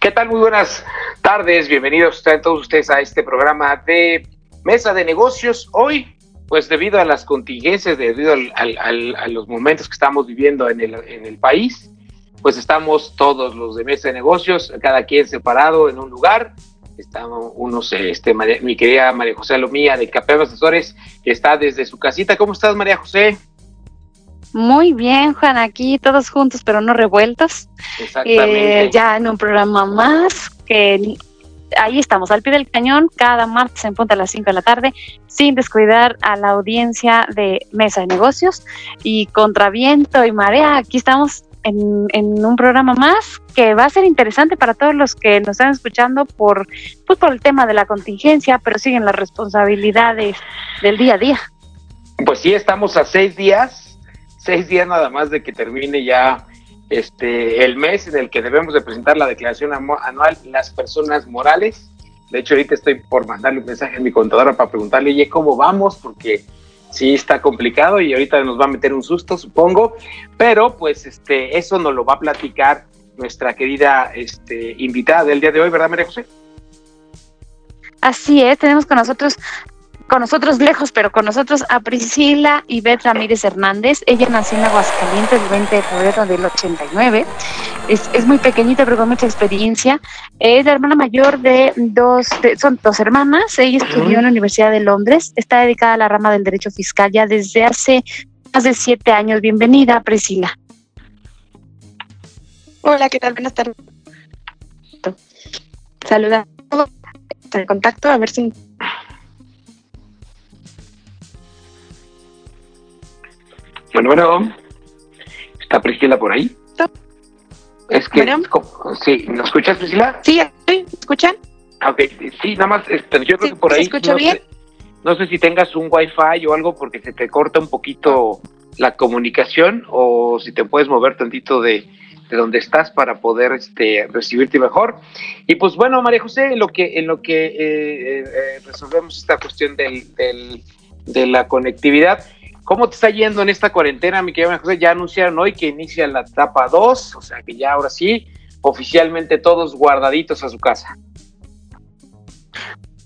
¿Qué tal? Muy buenas tardes. Bienvenidos todos ustedes a este programa de Mesa de Negocios. Hoy, pues debido a las contingencias, debido a los momentos que estamos viviendo en el, en el país, pues estamos todos los de Mesa de Negocios, cada quien separado en un lugar. Estamos unos, este, mi querida María José Alomía de Capeva Asesores, que está desde su casita. ¿Cómo estás, María José? Muy bien, Juan, aquí todos juntos, pero no revueltos. Exactamente. Eh, ya en un programa más que ahí estamos, al pie del cañón, cada martes en punto a las 5 de la tarde, sin descuidar a la audiencia de Mesa de Negocios. Y contra viento y marea, aquí estamos en, en, un programa más que va a ser interesante para todos los que nos están escuchando por, pues por el tema de la contingencia, pero siguen las responsabilidades del día a día. Pues sí, estamos a seis días seis días nada más de que termine ya este el mes en el que debemos de presentar la declaración anual las personas morales. De hecho, ahorita estoy por mandarle un mensaje a mi contadora para preguntarle, oye, ¿cómo vamos? Porque sí está complicado y ahorita nos va a meter un susto, supongo. Pero pues este, eso nos lo va a platicar nuestra querida este, invitada del día de hoy, ¿verdad, María José? Así es, tenemos con nosotros con nosotros lejos, pero con nosotros a Priscila Ivette Ramírez Hernández. Ella nació en Aguascalientes el 20 de febrero del 89. Es, es muy pequeñita, pero con mucha experiencia. Es la hermana mayor de dos, de, son dos hermanas. Ella estudió en la Universidad de Londres. Está dedicada a la rama del derecho fiscal ya desde hace más de siete años. Bienvenida, Priscila. Hola, ¿qué tal? Buenas tardes. Saluda. Está en contacto, a ver si Bueno, bueno, ¿está Priscila por ahí? Es que, bueno. sí, ¿nos escuchas, Priscila? Sí, ¿me escuchan? Ok, sí, nada más, este, yo creo sí, que por ahí. ¿Se escucha no bien? Sé, no sé si tengas un wifi o algo porque se te corta un poquito la comunicación o si te puedes mover tantito de, de donde estás para poder este, recibirte mejor. Y pues bueno, María José, en lo que, en lo que eh, eh, resolvemos esta cuestión del, del, de la conectividad, ¿Cómo te está yendo en esta cuarentena, mi querida José? Ya anunciaron hoy que inicia la etapa 2, o sea que ya ahora sí, oficialmente todos guardaditos a su casa.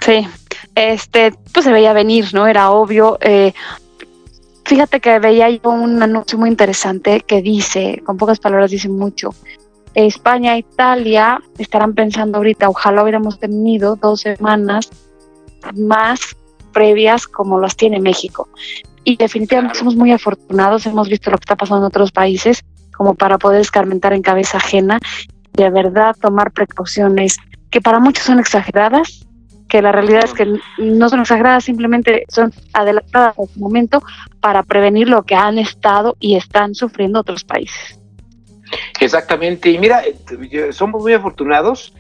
Sí, este, pues se veía venir, ¿no? Era obvio. Eh, fíjate que veía yo un anuncio muy interesante que dice, con pocas palabras dice mucho, España e Italia estarán pensando ahorita, ojalá hubiéramos tenido dos semanas más previas como las tiene México definitivamente somos muy afortunados, hemos visto lo que está pasando en otros países como para poder escarmentar en cabeza ajena, de verdad tomar precauciones que para muchos son exageradas, que la realidad es que no son exageradas, simplemente son adelantadas a su momento para prevenir lo que han estado y están sufriendo otros países. Exactamente, y mira, somos muy afortunados,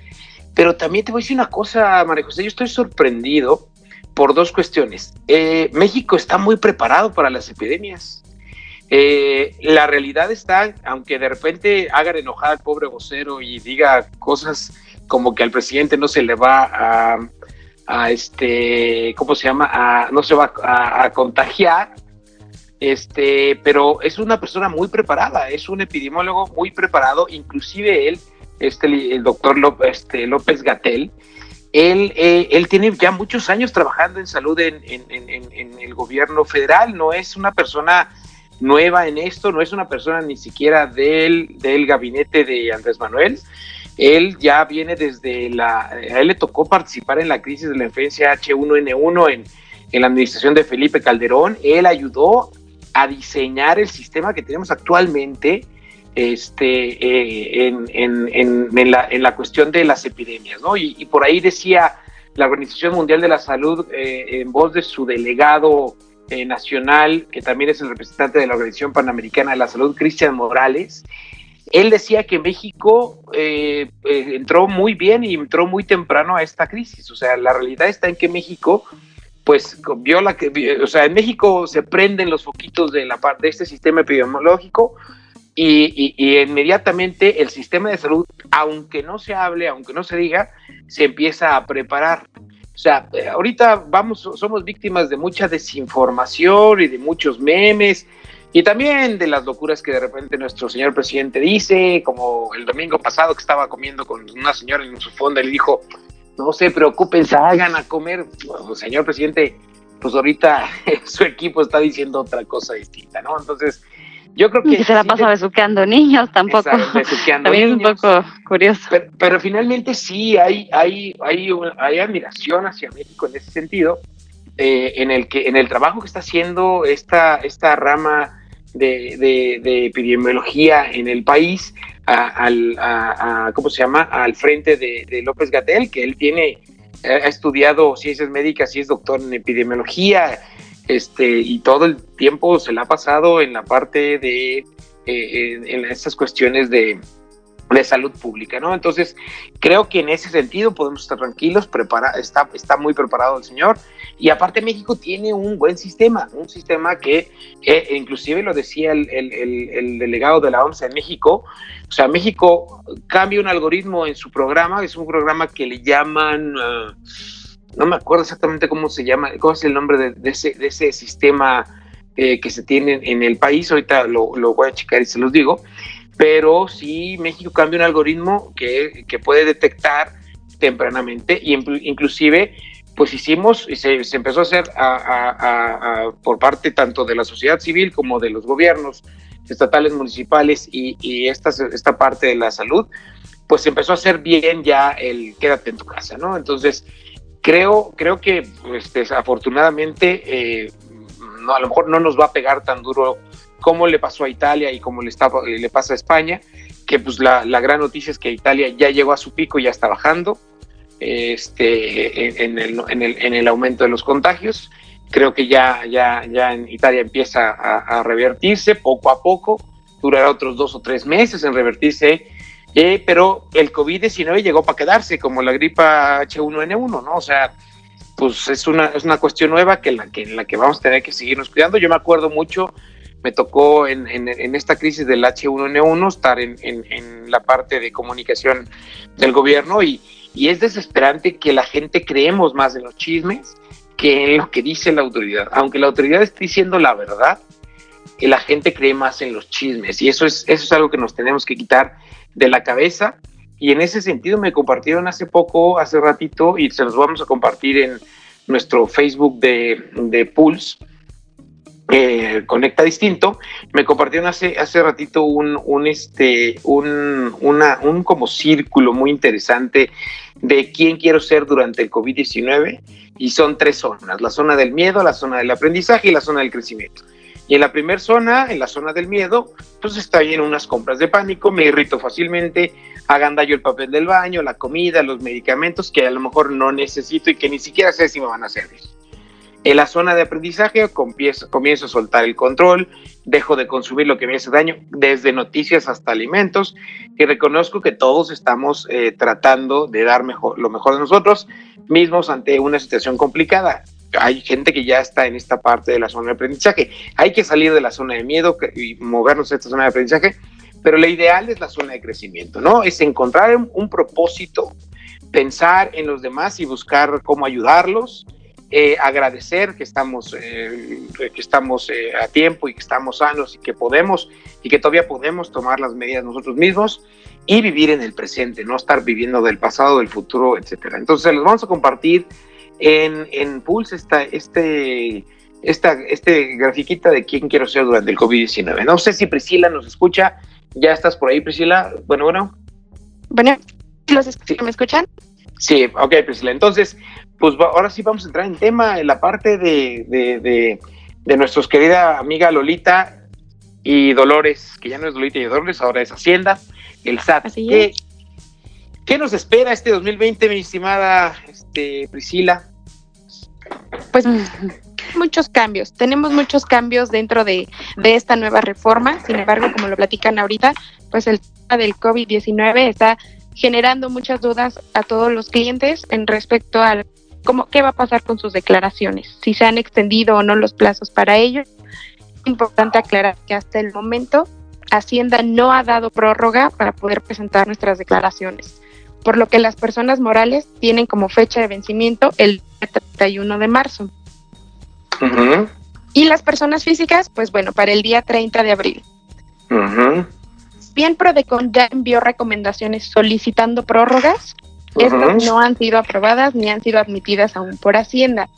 pero también te voy a decir una cosa, María José, yo estoy sorprendido por dos cuestiones. Eh, México está muy preparado para las epidemias. Eh, la realidad está, aunque de repente hagan enojar al pobre vocero y diga cosas como que al presidente no se le va a, este, ¿cómo se llama? No se va a, contagiar, este, pero es una persona muy preparada, es un epidemiólogo muy preparado, inclusive él, este, el doctor este, López Gatel, él, eh, él tiene ya muchos años trabajando en salud en, el gobierno federal, no es una persona nueva en esto, no es una persona ni siquiera del, del gabinete de Andrés Manuel. Él ya viene desde la, a él le tocó participar en la crisis de la influencia H1N1 en, en la administración de Felipe Calderón. Él ayudó a diseñar el sistema que tenemos actualmente este, eh, en, en, en, la, en, la, cuestión de las epidemias, ¿no? Y, y, por ahí decía la Organización Mundial de la Salud, eh, en voz de su delegado eh, nacional, que también es el representante de la Organización Panamericana de la Salud, Cristian Morales, él decía que México eh, eh, entró muy bien y entró muy temprano a esta crisis. O sea, la realidad está en que México, pues, vio la que, o sea, en México se prenden los foquitos de la de este sistema epidemiológico y, inmediatamente el sistema de salud, aunque no se hable, aunque no se diga, se empieza a preparar. O sea, eh, ahorita vamos, somos víctimas de mucha desinformación y de muchos memes y también de las locuras que de repente nuestro señor presidente dice, como el domingo pasado que estaba comiendo con una señora en su fonda y le dijo, no se preocupen, salgan a comer. señor presidente, pues ahorita su equipo está diciendo otra cosa distinta, ¿no? Entonces, yo creo que... Y se la pasa besuqueando niños tampoco. También es un poco curioso. Pero, finalmente sí hay, hay, hay, hay admiración hacia México en ese sentido, eh, en el que en el trabajo que está haciendo esta, esta rama de, epidemiología en el país, al, ¿cómo se llama?, al frente de, López Gatel, que él tiene, ha estudiado ciencias médicas y es doctor en epidemiología, este, y todo el tiempo se le ha pasado en la parte de, eh, en estas cuestiones de, de salud pública, ¿no? Entonces, creo que en ese sentido podemos estar tranquilos, prepara, está, está muy preparado el señor, y aparte México tiene un buen sistema, un sistema que, eh, inclusive lo decía el, el, delegado de la OMS en México, o sea, México cambia un algoritmo en su programa, es un programa que le llaman, ah, no me acuerdo exactamente cómo se llama, cómo es el nombre de, ese, de ese sistema eh, que se tiene en el país, ahorita lo, lo voy a checar y se los digo, pero sí México cambia un algoritmo que, puede detectar tempranamente y inclusive pues hicimos y se, empezó a hacer por parte tanto de la sociedad civil como de los gobiernos estatales, municipales y, esta, esta parte de la salud, pues empezó a hacer bien ya el quédate en tu casa, ¿no? Entonces, creo, creo que pues, desafortunadamente eh, a lo mejor no nos va a pegar tan duro como le pasó a Italia y como le, está, pasa a España, que pues la, gran noticia es que Italia ya llegó a su pico y ya está bajando este, en, el, en, el, en el aumento de los contagios. Creo que ya, ya, ya en Italia empieza a, revertirse poco a poco, durará otros dos o tres meses en revertirse, eh, pero el COVID-19 llegó para quedarse, como la gripa H1N1, ¿no? O sea, pues es una, es una cuestión nueva que, la, que en la que vamos a tener que seguirnos cuidando. Yo me acuerdo mucho me tocó en, en, esta crisis del H1N1 estar en, en, la parte de comunicación del gobierno y, y, es desesperante que la gente creemos más en los chismes que en lo que dice la autoridad. Aunque la autoridad esté diciendo la verdad, la gente cree más en los chismes y eso es, eso es algo que nos tenemos que quitar de la cabeza. Y en ese sentido me compartieron hace poco, hace ratito, y se los vamos a compartir en nuestro Facebook de, de Pulse, eh, Conecta Distinto, me compartieron hace, hace ratito un, un, este, un, un como círculo muy interesante de quién quiero ser durante el COVID-19 y son tres zonas, la zona del miedo, la zona del aprendizaje y la zona del crecimiento. Y en la primera zona, en la zona del miedo, pues está en unas compras de pánico, me irrito fácilmente, hagan daño el papel del baño, la comida, los medicamentos que a lo mejor no necesito y que ni siquiera sé si me van a servir. En la zona de aprendizaje comienzo, a soltar el control, dejo de consumir lo que me hace daño, desde noticias hasta alimentos, y reconozco que todos estamos eh, tratando de dar mejor, lo mejor de nosotros mismos ante una situación complicada. Hay gente que ya está en esta parte de la zona de aprendizaje. Hay que salir de la zona de miedo y movernos a esta zona de aprendizaje, pero lo ideal es la zona de crecimiento, ¿no? Es encontrar un propósito, pensar en los demás y buscar cómo ayudarlos, eh, agradecer que estamos, eh, que estamos eh, a tiempo y que estamos sanos y que podemos y que todavía podemos tomar las medidas nosotros mismos y vivir en el presente, no estar viviendo del pasado, del futuro, etcétera. Entonces, les vamos a compartir en, en Pulse esta, este, esta este grafiquita de quién quiero ser durante el COVID-19. No sé si Priscila nos escucha. ¿Ya estás por ahí, Priscila? Bueno, bueno. Bueno, ¿los ¿me escuchan? Sí, ok, Priscila. Entonces, pues ahora sí vamos a entrar en tema, en la parte de, de, de, nuestros querida amiga Lolita y Dolores, que ya no es Lolita y Dolores, ahora es Hacienda, el SAT. ¿Qué, ¿Qué, nos espera este 2020, mi estimada este, Priscila? Pues muchos cambios, tenemos muchos cambios dentro de, de esta nueva reforma, sin embargo, como lo platican ahorita, pues el tema del COVID-19 está generando muchas dudas a todos los clientes en respecto a cómo, qué va a pasar con sus declaraciones, si se han extendido o no los plazos para ello. Es importante aclarar que hasta el momento Hacienda no ha dado prórroga para poder presentar nuestras declaraciones, por lo que las personas morales tienen como fecha de vencimiento el 31 de marzo. Y las personas físicas, pues bueno, para el día 30 de abril. Bien, Prodecon ya envió recomendaciones solicitando prórrogas. Estas no han sido aprobadas ni han sido admitidas aún por Hacienda.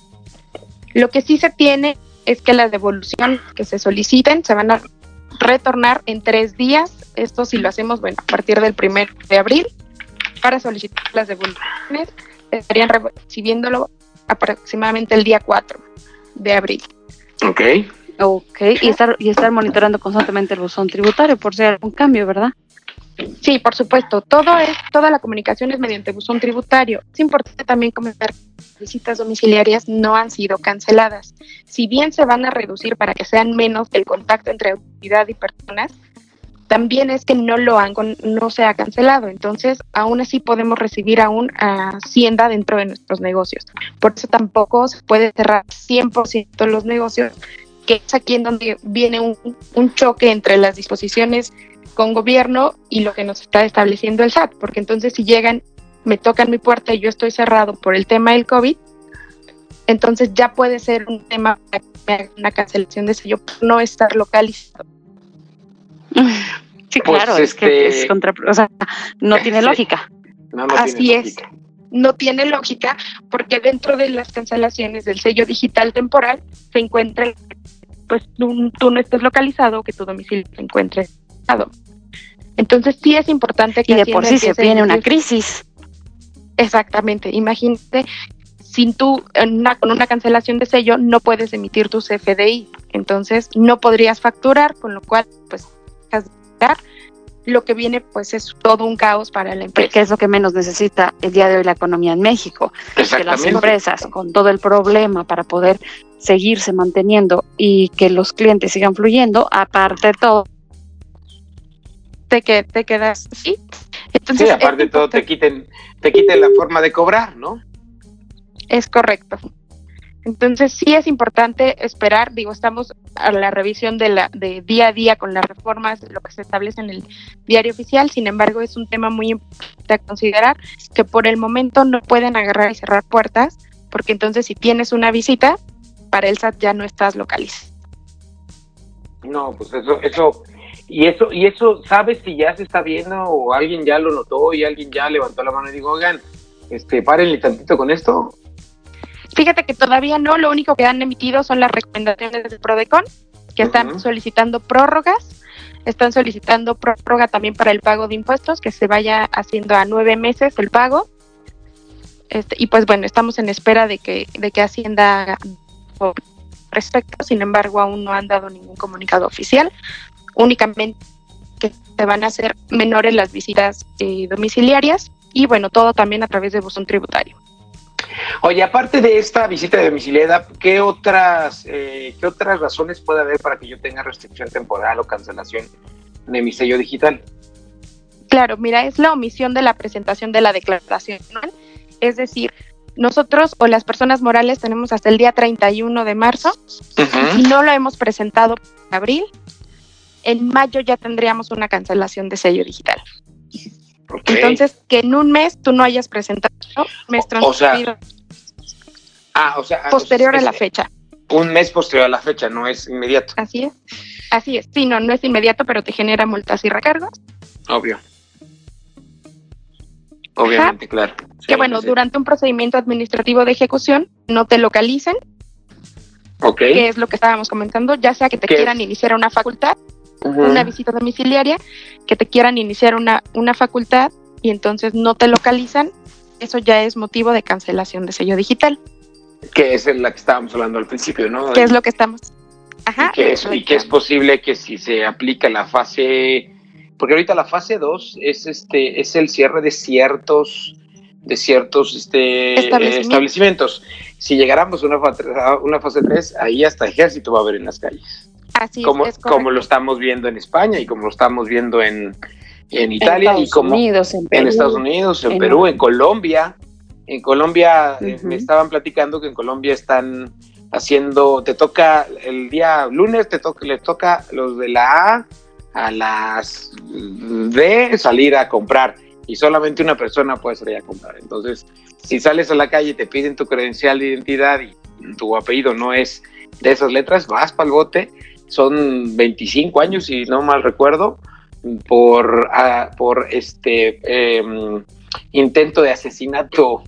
Lo que sí se tiene es que las devoluciones que se soliciten se van a retornar en tres días. Esto si lo hacemos, bueno, a partir del primero de abril, para solicitar las devoluciones, estarían recibiéndolo aproximadamente el día 4 de abril. Ok. Ok, y estar, y estar monitorando constantemente el buzón tributario por si hay algún cambio, ¿verdad? Sí, por supuesto. Todo es, toda la comunicación es mediante buzón tributario. Es importante también comentar que visitas domiciliarias no han sido canceladas. Si bien se van a reducir para que sean menos el contacto entre autoridad y personas, también es que no lo han no se ha cancelado. Entonces, aún así podemos recibir aún Hacienda dentro de nuestros negocios. Por eso tampoco se puede cerrar 100% los negocios, que es aquí en donde viene un, un choque entre las disposiciones con gobierno y lo que nos está estableciendo el SAT, porque entonces si llegan, me tocan mi puerta y yo estoy cerrado por el tema del COVID, entonces ya puede ser un tema una cancelación de sello por no estar localizado. Sí, pues claro, es que es este, contra, o sea, no tiene lógica. Así es. No tiene lógica porque dentro de las cancelaciones del sello digital temporal se encuentra, pues tú, tú no estés localizado, que tu domicilio se encuentre entonces sí es importante que... Y de por sí se viene una crisis. Exactamente, imagínate, sin tú, con una cancelación de sello, no puedes emitir tu CFDI, entonces no podrías facturar, con lo cual, pues, lo que viene, pues, es todo un caos para la empresa. Que es lo que menos necesita el día de hoy la economía en México. Que las empresas, con todo el problema para poder seguirse manteniendo y que los clientes sigan fluyendo, aparte de todo, que te quedas así. Entonces, sí, aparte de todo te quiten, te quiten la forma de cobrar, ¿no? Es correcto. Entonces sí es importante esperar, digo, estamos a la revisión de la de día a día con las reformas, lo que se establece en el diario oficial, sin embargo es un tema muy importante a considerar que por el momento no pueden agarrar y cerrar puertas, porque entonces si tienes una visita, para el SAT ya no estás localizado. No, pues eso, eso y eso, y eso, ¿sabes si ya se está viendo o alguien ya lo notó y alguien ya levantó la mano y dijo, oigan, este, párenle tantito con esto? Fíjate que todavía no, lo único que han emitido son las recomendaciones del PRODECON, que están solicitando prórrogas, están solicitando prórroga también para el pago de impuestos, que se vaya haciendo a nueve meses el pago. Este, y pues bueno, estamos en espera de que, de que Hacienda respecto, sin embargo aún no han dado ningún comunicado oficial, únicamente que se van a hacer menores las visitas eh, domiciliarias y bueno, todo también a través de buzón tributario. Oye, aparte de esta visita de domiciliada, ¿qué otras, eh, ¿qué otras razones puede haber para que yo tenga restricción temporal o cancelación de mi sello digital? Claro, mira, es la omisión de la presentación de la declaración. Es decir, nosotros o las personas morales tenemos hasta el día 31 de marzo. y no lo hemos presentado en abril, en mayo ya tendríamos una cancelación de sello digital. Entonces, que en un mes tú no hayas presentado mes transcurrido. ah, o sea, posterior a la fecha. Un mes posterior a la fecha, no es inmediato. Así es. Así es. Sí, no, no es inmediato, pero te genera multas y recargos. Obvio. Obviamente, claro. que bueno, durante un procedimiento administrativo de ejecución no te localicen. Ok. Que es lo que estábamos comentando, ya sea que te quieran iniciar una facultad una visita domiciliaria, que te quieran iniciar una, una facultad y entonces no te localizan, eso ya es motivo de cancelación de sello digital. Que es la que estábamos hablando al principio, ¿no? Que es lo que estamos. Ajá. Y que, es, y que es posible que si se aplica la fase, porque ahorita la fase 2 es este, es el cierre de ciertos de ciertos este, establecimientos. Si llegáramos a una, una fase 3, ahí hasta ejército va a haber en las calles. Así como, es, como lo estamos viendo en España y como lo estamos viendo en, en Italia y como Unidos, en, en, Estados Unidos, en, Perú, en Colombia. En Colombia eh, me estaban platicando que en Colombia están haciendo, te toca el día lunes, te toca, les toca los de la A a las D salir a comprar y solamente una persona puede salir a comprar. Entonces, si sales a la calle y te piden tu credencial de identidad y tu apellido no es de esas letras, vas para el bote. Son 25 años, si no mal recuerdo, por, ah, por este em, intento de asesinato,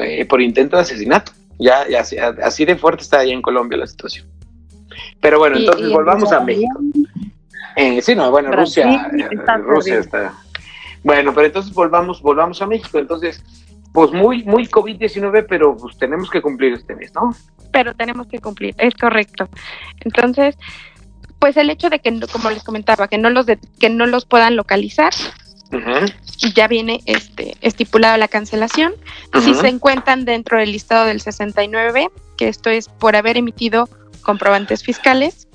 eh, por intento de asesinato. Ya, ya así de fuerte está ahí en Colombia la situación. Pero bueno, entonces volvamos a México. Eh, sí, no, bueno, Rusia, eh, Rusia está. Bueno, pero entonces volvamos, volvamos a México. Entonces, pues muy, muy COVID-19, pero pues tenemos que cumplir este mes, ¿no? Pero tenemos que cumplir, es correcto. Entonces, pues el hecho de que, como les comentaba, que no los que no los puedan localizar, ya viene este estipulado la cancelación. Si se encuentran dentro del listado del 69, que esto es por haber emitido comprobantes fiscales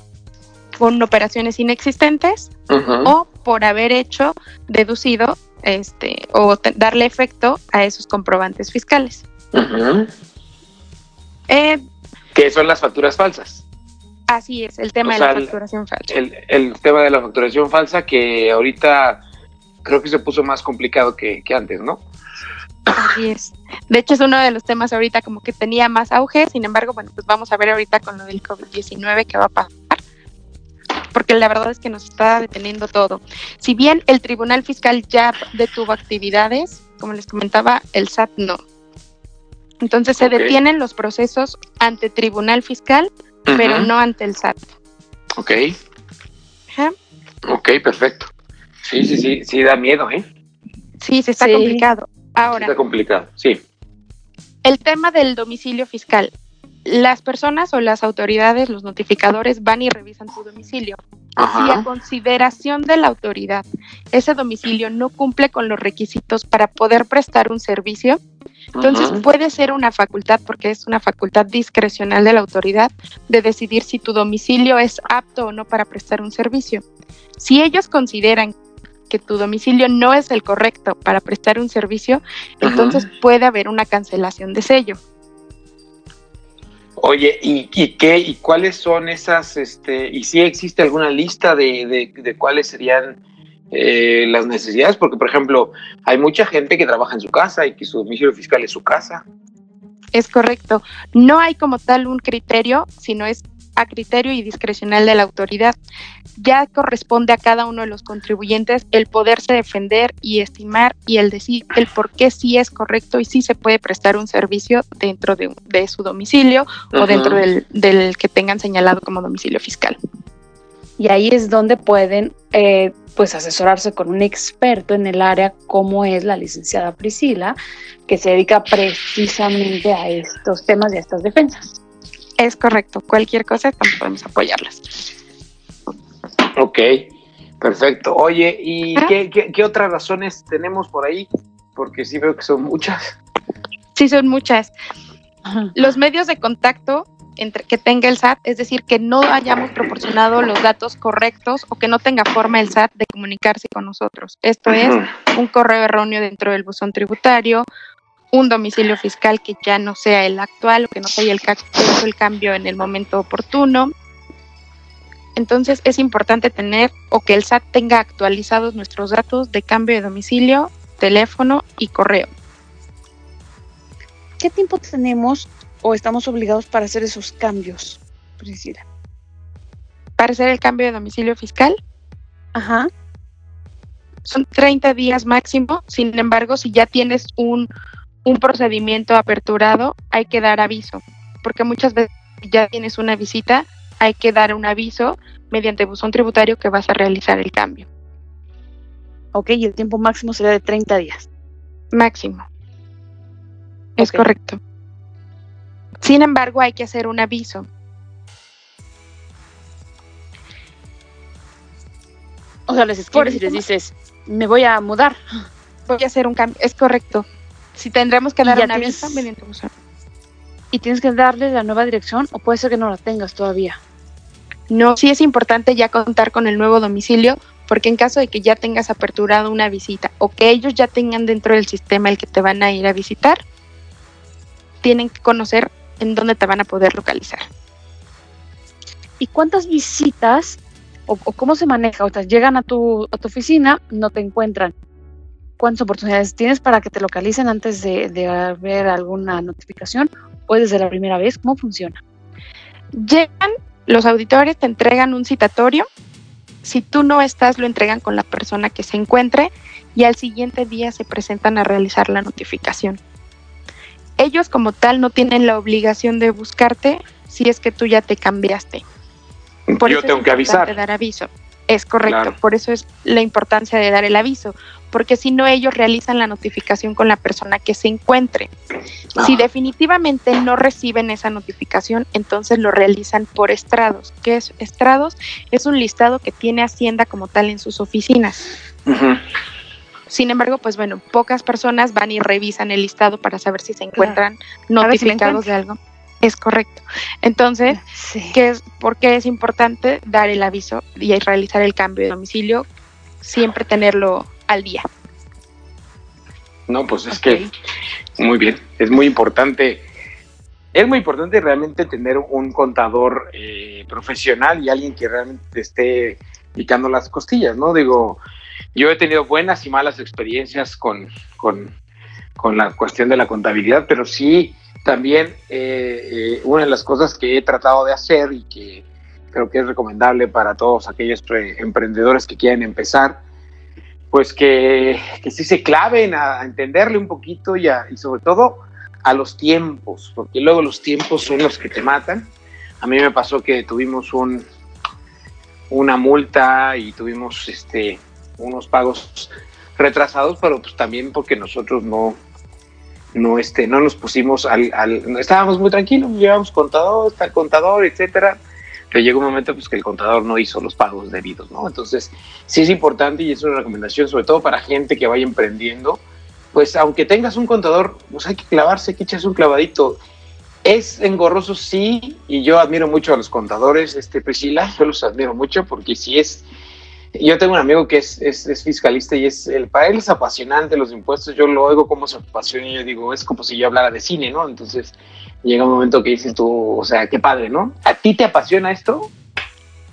con operaciones inexistentes o por haber hecho deducido este o darle efecto a esos comprobantes fiscales. Eh, que son las facturas falsas. Así es, el tema de la facturación falsa. El, tema de la facturación falsa que ahorita creo que se puso más complicado que, antes, ¿no? Así es. De hecho, es uno de los temas ahorita como que tenía más auge, sin embargo, bueno, pues vamos a ver ahorita con lo del COVID-19 qué va a pasar, porque la verdad es que nos está deteniendo todo. Si bien el Tribunal Fiscal ya detuvo actividades, como les comentaba, el SAT no. Entonces se detienen los procesos ante Tribunal Fiscal pero no ante el SAT. Ok. Ok, perfecto. Sí, sí, sí, sí da miedo, ¿eh? Sí, se está complicado. Ahora. está complicado, sí. El tema del domicilio fiscal. Las personas o las autoridades, los notificadores, van y revisan tu domicilio. Si a consideración de la autoridad ese domicilio no cumple con los requisitos para poder prestar un servicio, entonces puede ser una facultad, porque es una facultad discrecional de la autoridad, de decidir si tu domicilio es apto o no para prestar un servicio. Si ellos consideran que tu domicilio no es el correcto para prestar un servicio, entonces puede haber una cancelación de sello. Oye, ¿y, qué y cuáles son esas, este, y si existe alguna lista de, de cuáles serían eh, las necesidades, porque por ejemplo, hay mucha gente que trabaja en su casa y que su domicilio fiscal es su casa. Es correcto. No hay como tal un criterio, sino es a criterio y discrecional de la autoridad. Ya corresponde a cada uno de los contribuyentes el poderse defender y estimar y el decir el por qué sí es correcto y sí se puede prestar un servicio dentro de, su domicilio o dentro del, del que tengan señalado como domicilio fiscal y ahí es donde pueden eh, pues asesorarse con un experto en el área como es la licenciada Priscila, que se dedica precisamente a estos temas y a estas defensas. Es correcto, cualquier cosa también podemos apoyarlas. Ok, perfecto. Oye, ¿y qué, otras razones tenemos por ahí? Porque sí veo que son muchas. Sí, son muchas. Los medios de contacto entre, que tenga el SAT, es decir, que no hayamos proporcionado los datos correctos o que no tenga forma el SAT de comunicarse con nosotros. Esto es un correo erróneo dentro del buzón tributario, un domicilio fiscal que ya no sea el actual o que no se haya el, el cambio en el momento oportuno. Entonces es importante tener o que el SAT tenga actualizados nuestros datos de cambio de domicilio, teléfono y correo. ¿Qué tiempo tenemos o estamos obligados para hacer esos cambios, Priscila? Para hacer el cambio de domicilio fiscal. Ajá. Son 30 días máximo, sin embargo, si ya tienes un, un procedimiento aperturado, hay que dar aviso, porque muchas veces ya tienes una visita, hay que dar un aviso mediante buzón tributario que vas a realizar el cambio. Ok, y el tiempo máximo sería de 30 días. Máximo. Es correcto. Sin embargo, hay que hacer un aviso. O sea, les escribes y les dices, me voy a mudar. Voy a hacer un cambio. Es correcto. Si tendremos que dar tienes- aviso. Y tienes que darle la nueva dirección o puede ser que no la tengas todavía. No, sí es importante ya contar con el nuevo domicilio, porque en caso de que ya tengas aperturado una visita o que ellos ya tengan dentro del sistema el que te van a ir a visitar, tienen que conocer en dónde te van a poder localizar. ¿Y cuántas visitas o, cómo se maneja? O sea, llegan a tu, a tu oficina, no te encuentran. ¿Cuántas oportunidades tienes para que te localicen antes de, de haber alguna notificación o desde la primera vez? ¿Cómo funciona? Llegan, los auditores te entregan un citatorio. Si tú no estás, lo entregan con la persona que se encuentre y al siguiente día se presentan a realizar la notificación. Ellos como tal no tienen la obligación de buscarte si es que tú ya te cambiaste. Por Yo eso tengo es que avisar. dar aviso. Es correcto, Claro. por eso es la importancia de dar el aviso, porque si no ellos realizan la notificación con la persona que se encuentre. Si definitivamente no reciben esa notificación, entonces lo realizan por estrados. ¿Qué es estrados? Es un listado que tiene Hacienda como tal en sus oficinas. Sin embargo, pues bueno, pocas personas van y revisan el listado para saber si se encuentran si notificados de algo. Es correcto. Entonces, Sí. ¿qué es, ¿por qué es importante dar el aviso y realizar el cambio de domicilio? Siempre tenerlo al día. No, pues es que muy bien, es muy importante. Es muy importante realmente tener un contador eh, profesional y alguien que realmente te esté picando las costillas, ¿no? Digo, yo he tenido buenas y malas experiencias con, con, con la cuestión de la contabilidad, pero sí también eh, eh, una de las cosas que he tratado de hacer y que creo que es recomendable para todos aquellos pre- emprendedores que quieren empezar, pues que, que sí se claven a, a entenderle un poquito y, a- y sobre todo a los tiempos, porque luego los tiempos son los que te matan. A mí me pasó que tuvimos un, una multa y tuvimos este, unos pagos retrasados, pero pues también porque nosotros no, no, este, no nos pusimos al, al- estábamos muy tranquilos, llevamos contador, está el contador, etcétera. Pero llegó un momento pues que el contador no hizo los pagos debidos, ¿no? Entonces, sí es importante y es una recomendación, sobre todo para gente que vaya emprendiendo, pues aunque tengas un contador, pues hay que clavarse, hay que echarse un clavadito. Es engorroso, sí, y yo admiro mucho a los contadores, este Priscila, yo los admiro mucho porque si es, yo tengo un amigo que es, es, fiscalista y es, el, para él es apasionante los impuestos, yo lo oigo como se apasiona y yo digo, es como si yo hablara de cine, ¿no? Entonces llega un momento que dices tú, o sea, qué padre, ¿no? ¿A ti te apasiona esto?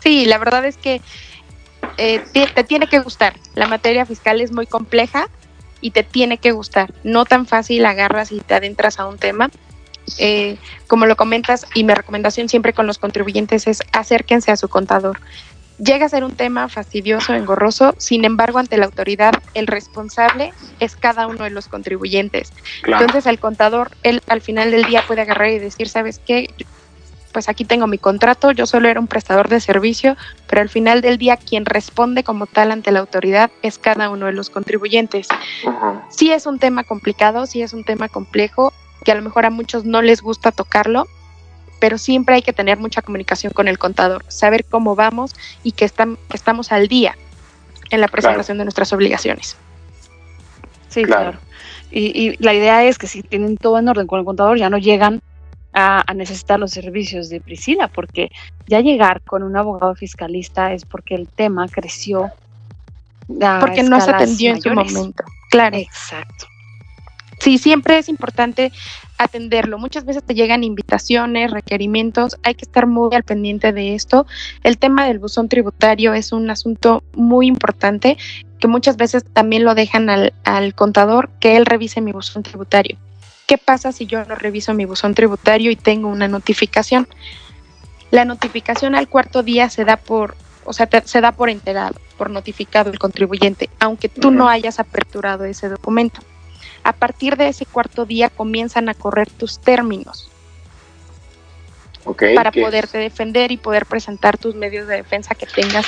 Sí, la verdad es que eh, te, te tiene que gustar. La materia fiscal es muy compleja y te tiene que gustar. No tan fácil agarras y te adentras a un tema. Eh, como lo comentas, y mi recomendación siempre con los contribuyentes es acérquense a su contador. Llega a ser un tema fastidioso, engorroso, sin embargo, ante la autoridad, el responsable es cada uno de los contribuyentes. Entonces el contador, él al final del día puede agarrar y decir, ¿sabes qué? Pues aquí tengo mi contrato, yo solo era un prestador de servicio, pero al final del día quien responde como tal ante la autoridad es cada uno de los contribuyentes. Ujú. Sí es un tema complicado, sí es un tema complejo, que a lo mejor a muchos no les gusta tocarlo, pero siempre hay que tener mucha comunicación con el contador, saber cómo vamos y que, estam- que estamos al día en la presentación de nuestras obligaciones. Sí, Claro. claro. Y, y la idea es que si tienen todo en orden con el contador, ya no llegan a, a necesitar los servicios de Priscila, porque ya llegar con un abogado fiscalista es porque el tema creció. a Porque no se atendió en su momento. Claro. Exacto. Sí, siempre es importante atenderlo. Muchas veces te llegan invitaciones, requerimientos, hay que estar muy al pendiente de esto. El tema del buzón tributario es un asunto muy importante que muchas veces también lo dejan al, al contador que él revise mi buzón tributario. ¿Qué pasa si yo no reviso mi buzón tributario y tengo una notificación? La notificación al cuarto día se da por, o sea, te- se da por enterado, por notificado el contribuyente, aunque tú no hayas aperturado ese documento. A partir de ese cuarto día comienzan a correr tus términos Ok, para poderte defender y poder presentar tus medios de defensa que tengas.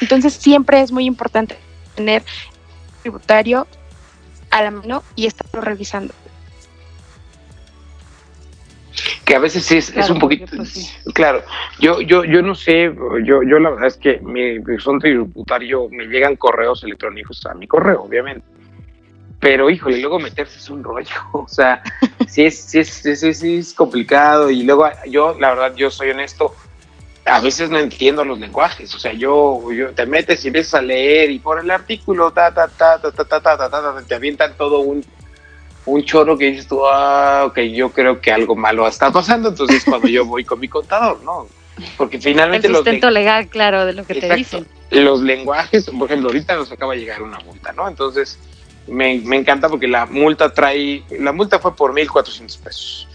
Entonces siempre es muy importante tener tributario a la mano y estarlo revisando. que a veces es, es Claro, un poquito porque, pues, sí. claro yo yo yo no sé yo yo la verdad es que mi buzón tributario me llegan correos electrónicos a mi correo obviamente pero híjole, luego meterse es un rollo, o sea, sí es, sí es, sí es, sí es complicado y luego yo, la verdad, yo soy honesto, a veces no entiendo los lenguajes, o sea, yo, yo te metes y empiezas a leer y por el artículo, ta, ta, ta, ta, ta, ta, ta, ta, ta, te avientan todo un, un chorro que dices tú, ah, ok, yo creo que algo malo está pasando, entonces cuando yo voy con mi contador, ¿no? Porque finalmente el sustento legal, claro, de lo que te dicen. Los lenguajes, por ejemplo, ahorita nos acaba de llegar una multa, ¿no? Entonces, me, me encanta porque la multa trae, la multa fue por 1.400 pesos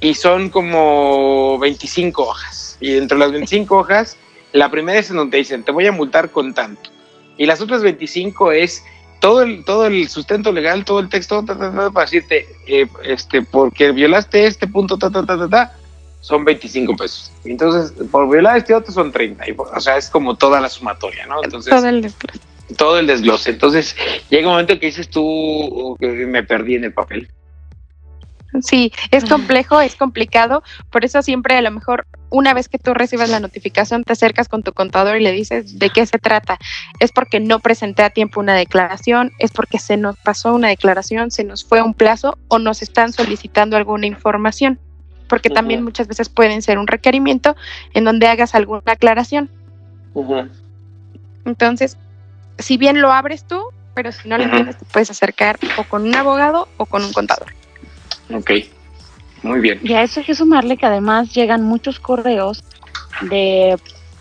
y son como 25 hojas y entre las 25 hojas, la primera es en donde dicen, te voy a multar con tanto. Y las otras 25 es todo el, todo el sustento legal, todo el texto, para decirte, eh, este, porque violaste este punto, ta, ta, ta, ta, ta, son 25 pesos. Entonces, por violar este otro son 30. o sea, es como toda la sumatoria, ¿no? Entonces, todo el desglose. Todo el desglose. Entonces, llega un momento que dices tú, que me perdí en el papel. Sí, es complejo, es complicado, por eso siempre a lo mejor una vez que tú recibes la notificación te acercas con tu contador y le dices de qué se trata. Es porque no presenté a tiempo una declaración, es porque se nos pasó una declaración, se nos fue un plazo o nos están solicitando alguna información, porque también muchas veces pueden ser un requerimiento en donde hagas alguna aclaración. Entonces, si bien lo abres tú, pero si no lo entiendes, te puedes acercar o con un abogado o con un contador. Ok, muy bien. Y a eso hay que sumarle que además llegan muchos correos de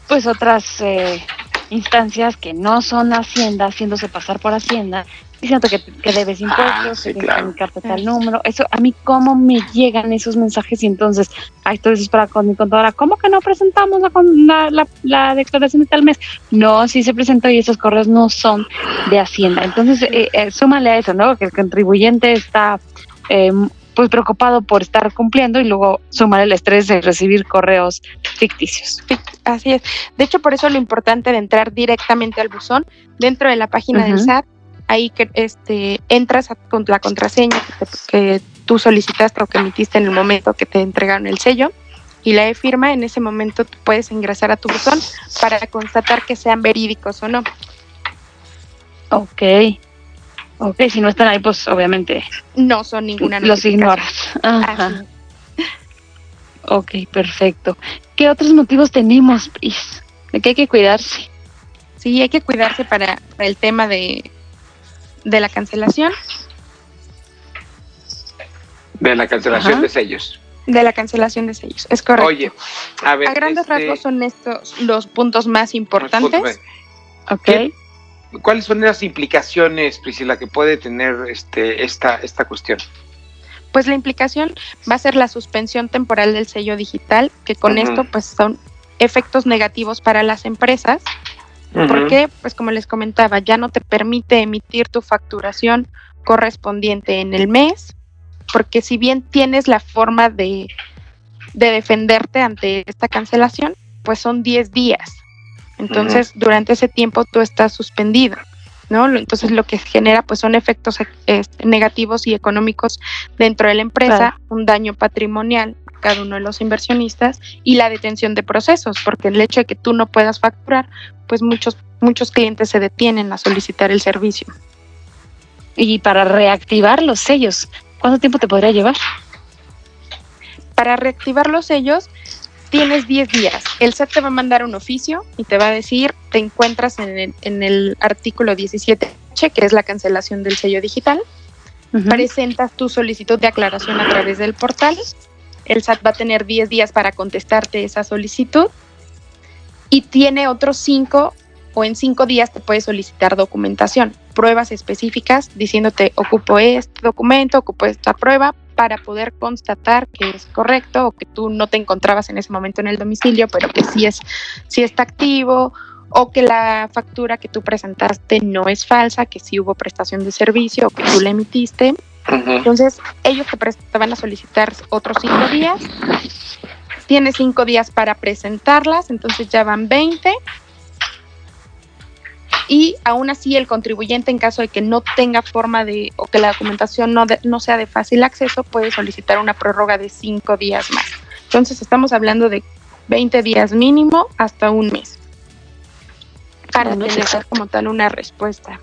pues otras eh, instancias que no son Hacienda, haciéndose pasar por Hacienda, diciendo que, que debes ah, impuestos, que claro. tal número. Eso, a mí, ¿cómo me llegan esos mensajes? Y entonces, ahí estoy desesperada con mi contadora, ¿cómo que no presentamos la, la, la, declaración de tal mes? No, sí se presentó y esos correos no son de Hacienda. Entonces, eh, eh, súmale a eso, ¿no? Que el contribuyente está eh, pues preocupado por estar cumpliendo y luego sumar el estrés de recibir correos ficticios. Así es. De hecho, por eso lo importante de entrar directamente al buzón dentro de la página del SAT, ahí que este entras con la contraseña que, tú solicitaste o que emitiste en el momento que te entregaron el sello y la e-firma, en ese momento tú puedes ingresar a tu buzón para constatar que sean verídicos o no. Ok. Ok, si no están ahí, pues obviamente. No son ninguna Los ignoras. Ajá. Ok, perfecto. ¿Qué otros motivos tenemos, Pris? ¿De qué hay que cuidarse? Sí, hay que cuidarse para, el tema de, de la cancelación. De la cancelación de sellos. De la cancelación de sellos, es correcto. Oye, a ver. A grandes este rasgos son estos los puntos más importantes. Ok. ¿Cuáles son las implicaciones, Priscila, que puede tener este, esta, esta cuestión? Pues la implicación va a ser la suspensión temporal del sello digital, que con esto pues son efectos negativos para las empresas, porque pues como les comentaba, ya no te permite emitir tu facturación correspondiente en el mes, porque si bien tienes la forma de, de defenderte ante esta cancelación, pues son 10 días. Entonces, durante ese tiempo tú estás suspendido, ¿no? Entonces, lo que genera pues son efectos este, negativos y económicos dentro de la empresa, un daño patrimonial cada uno de los inversionistas y la detención de procesos, porque el hecho de que tú no puedas facturar, pues muchos muchos clientes se detienen a solicitar el servicio. Y para reactivar los sellos, ¿cuánto tiempo te podría llevar? Para reactivar los sellos, tienes 10 días. El SAT te va a mandar un oficio y te va a decir, te encuentras en el, en el artículo 17, que es la cancelación del sello digital. Presentas tu solicitud de aclaración a través del portal. El SAT va a tener 10 días para contestarte esa solicitud y tiene otros 5 o en 5 días te puede solicitar documentación, pruebas específicas diciéndote ocupo este documento, ocupo esta prueba para poder constatar que es correcto o que tú no te encontrabas en ese momento en el domicilio, pero que sí es sí está activo o que la factura que tú presentaste no es falsa, que sí hubo prestación de servicio o que tú la emitiste. Entonces, ellos te, te, van a solicitar otros cinco días. Tienes cinco días para presentarlas, entonces ya van 20 y aún así el contribuyente en caso de que no tenga forma de o que la documentación no, no sea de fácil acceso puede solicitar una prórroga de cinco días más. Entonces estamos hablando de 20 días mínimo hasta un mes para tener como tal una respuesta.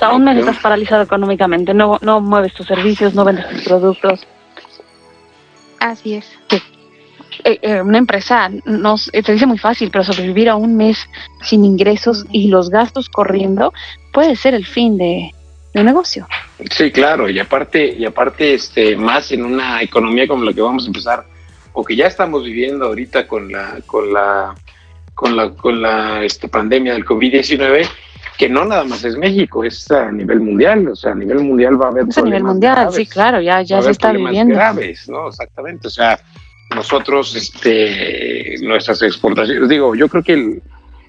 Aún no estás paralizado económicamente, no, no mueves tus servicios, no vendes tus productos. Así es. Eh, eh, una empresa nos te dice muy fácil, pero sobrevivir a un mes sin ingresos y los gastos corriendo puede ser el fin de, un negocio. Sí, claro, y aparte, y aparte, este, más en una economía como la que vamos a empezar, o que ya estamos viviendo ahorita con la, con la, con la, con la este, pandemia del COVID-19, que no nada más es México, es a nivel mundial, o sea, a nivel mundial va a haber es a nivel mundial, sí, claro, ya, ya se está viviendo. graves, ¿no? Exactamente, o sea, nosotros, este, nuestras exportaciones, digo, yo creo que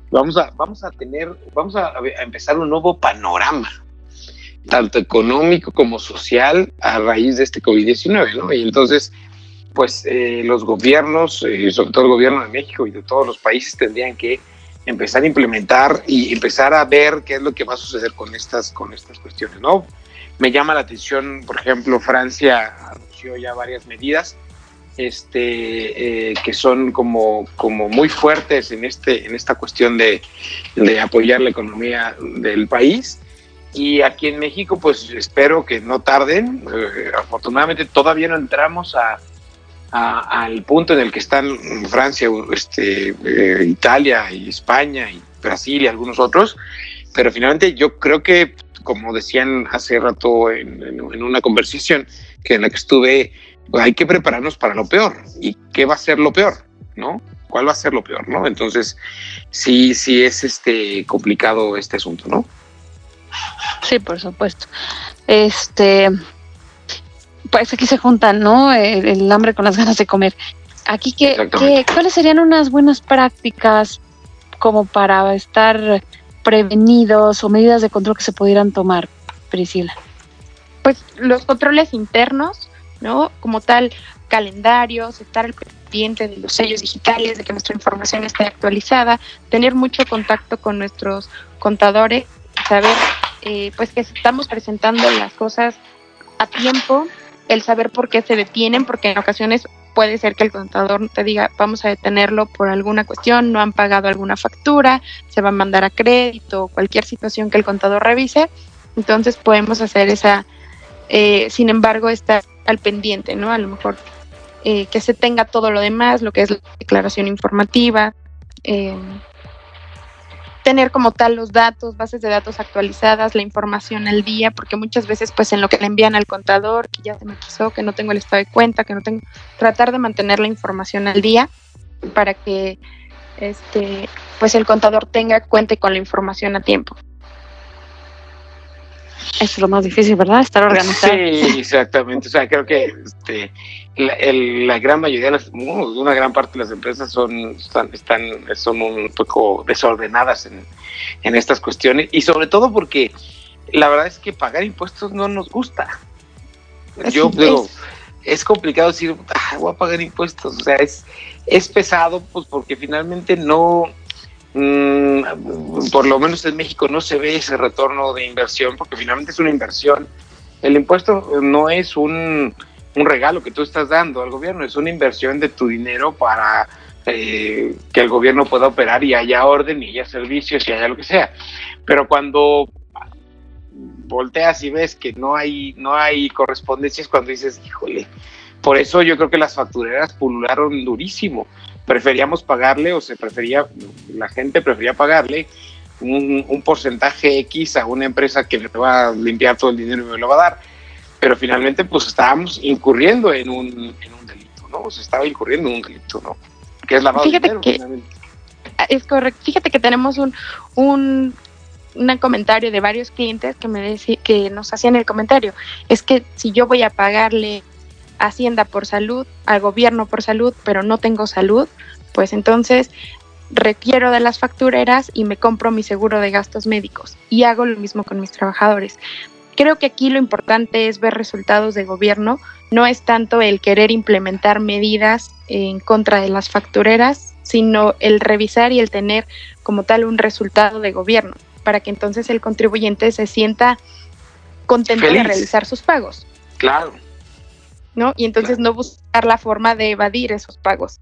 vamos a, vamos a tener, vamos a, empezar un nuevo panorama, tanto económico como social, a raíz de este COVID-19, ¿no? Y entonces, pues eh, los gobiernos, eh, sobre todo el gobierno de México y de todos los países, tendrían que empezar a implementar y empezar a ver qué es lo que va a suceder con estas, con estas cuestiones, ¿no? Me llama la atención, por ejemplo, Francia anunció ya varias medidas este, eh, que son como, como muy fuertes en, este, en esta cuestión de, de, apoyar la economía del país. Y aquí en México, pues espero que no tarden. Eh, afortunadamente todavía no entramos a, al punto en el que están Francia, este, eh, Italia y España y Brasil y algunos otros, pero finalmente yo creo que, como decían hace rato en, en, una conversación que en la que estuve, hay que prepararnos para lo peor. ¿Y qué va a ser lo peor? ¿No? ¿Cuál va a ser lo peor? ¿No? Entonces, sí, sí es este complicado este asunto, ¿no? Sí, por supuesto. Este, pues aquí se juntan, ¿no? El, hambre con las ganas de comer. Aquí, ¿qué, ¿cuáles serían unas buenas prácticas como para estar prevenidos o medidas de control que se pudieran tomar, Priscila? Pues los controles internos, ¿no? Como tal, calendarios, estar al pendiente de los sellos digitales, de que nuestra información esté actualizada, tener mucho contacto con nuestros contadores, saber eh, pues que estamos presentando las cosas a tiempo, el saber por qué se detienen, porque en ocasiones puede ser que el contador te diga vamos a detenerlo por alguna cuestión, no han pagado alguna factura, se va a mandar a crédito, cualquier situación que el contador revise, entonces podemos hacer esa, eh, sin embargo, estar al pendiente, ¿no? A lo mejor eh, que se tenga todo lo demás, lo que es la declaración informativa, eh, tener como tal los datos, bases de datos actualizadas, la información al día, porque muchas veces pues en lo que le envían al contador, que ya se me quiso, que no tengo el estado de cuenta, que no tengo, tratar de mantener la información al día para que este pues el contador tenga cuenta con la información a tiempo. Es lo más difícil, ¿verdad? Estar organizado. Sí, exactamente. O sea, creo que este, la, gran mayoría, las, una gran parte de las empresas son, están, están son un poco desordenadas en, en estas cuestiones y sobre todo porque la verdad es que pagar impuestos no nos gusta. Yo digo, es complicado decir, ah, voy a pagar impuestos. O sea, es, es pesado, pues porque finalmente no, Mm, por lo menos en México no se ve ese retorno de inversión porque finalmente es una inversión. El impuesto no es un, regalo que tú estás dando al gobierno, es una inversión de tu dinero para eh, que el gobierno pueda operar y haya orden y haya servicios y haya lo que sea. Pero cuando volteas y ves que no hay, no hay correspondencia es cuando dices, híjole, por eso yo creo que las factureras pulularon durísimo preferíamos pagarle o se prefería, la gente prefería pagarle un, porcentaje X a una empresa que me va a limpiar todo el dinero y me lo va a dar. Pero finalmente pues estábamos incurriendo en un, en un delito, ¿no? Se estaba incurriendo en un delito, ¿no? Que es lavado Fíjate de dinero, que Es correcto. Fíjate que tenemos un, un, un comentario de varios clientes que me que nos hacían el comentario. Es que si yo voy a pagarle Hacienda por salud, al gobierno por salud, pero no tengo salud, pues entonces requiero de las factureras y me compro mi seguro de gastos médicos y hago lo mismo con mis trabajadores. Creo que aquí lo importante es ver resultados de gobierno, no es tanto el querer implementar medidas en contra de las factureras, sino el revisar y el tener como tal un resultado de gobierno, para que entonces el contribuyente se sienta contento de realizar sus pagos. Claro. ¿No? Y entonces no buscar la forma de evadir esos pagos.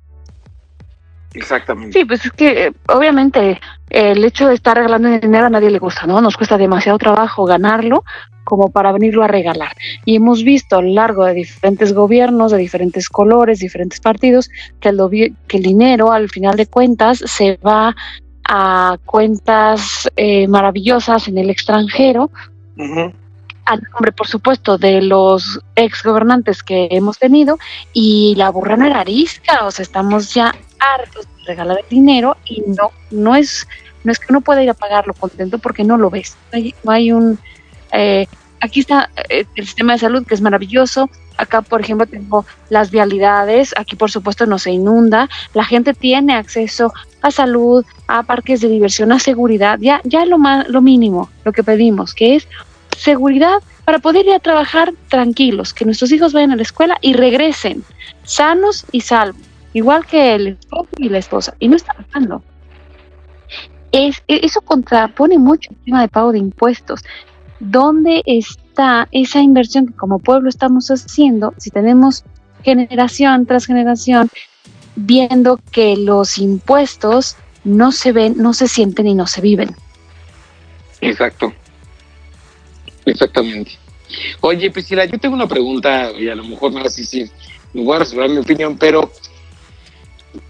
Exactamente. Sí, pues es que obviamente el hecho de estar regalando dinero a nadie le gusta, ¿no? Nos cuesta demasiado trabajo ganarlo como para venirlo a regalar. Y hemos visto a lo largo de diferentes gobiernos, de diferentes colores, diferentes partidos, que el, que el dinero al final de cuentas se va a cuentas eh, maravillosas en el extranjero, al nombre, por supuesto, de los ex gobernantes que hemos tenido, y la burra no era arisca, o sea, estamos ya hartos de regalar el dinero y no, no es, no es que uno pueda ir a pagarlo contento porque no lo ves. Hay, hay un eh, aquí está eh, el sistema de salud que es maravilloso. Acá, por ejemplo, tengo las vialidades. Aquí, por supuesto, no se inunda. La gente tiene acceso a salud, a parques de diversión, a seguridad. Ya, ya lo, más, lo mínimo, lo que pedimos, que es seguridad para poder ir a trabajar tranquilos, que nuestros hijos vayan a la escuela y regresen sanos y salvos, igual que el esposo y la esposa. Y no está pasando. Es, eso contrapone mucho el tema de pago de impuestos. ¿Dónde está esa inversión que como pueblo estamos haciendo si tenemos generación tras generación viendo que los impuestos no se ven, no se sienten y no se viven? Exacto. Exactamente. Oye, Priscila, yo tengo una pregunta y a lo mejor no sé si me voy a reservar mi opinión, pero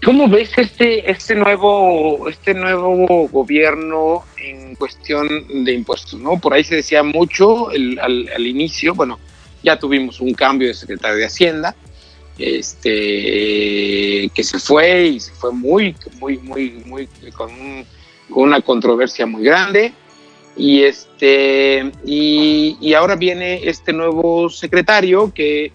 ¿Cómo ves este, este, nuevo, este nuevo gobierno en cuestión de impuestos? ¿no? Por ahí se decía mucho al, inicio, bueno, ya tuvimos un cambio de secretario de Hacienda, este, que se fue y se fue muy, muy, muy, muy, con, con una controversia muy grande. Y, este, y, y ahora viene este nuevo secretario que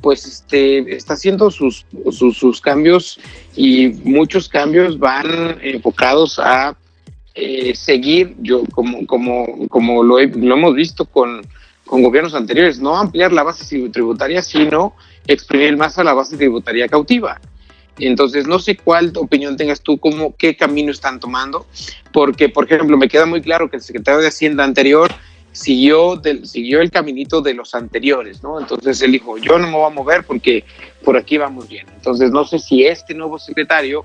pues este, está haciendo sus, sus, cambios y muchos cambios van enfocados a eh, seguir, yo como, como, como lo, lo hemos visto con, con gobiernos anteriores, no ampliar la base tributaria, sino exprimir más a la base tributaria cautiva. Entonces, no sé cuál opinión tengas tú, cómo, qué camino están tomando, porque, por ejemplo, me queda muy claro que el secretario de Hacienda anterior siguió, siguió el caminito de los anteriores, ¿no? Entonces él dijo, yo no me voy a mover porque por aquí vamos bien. Entonces no sé si este nuevo secretario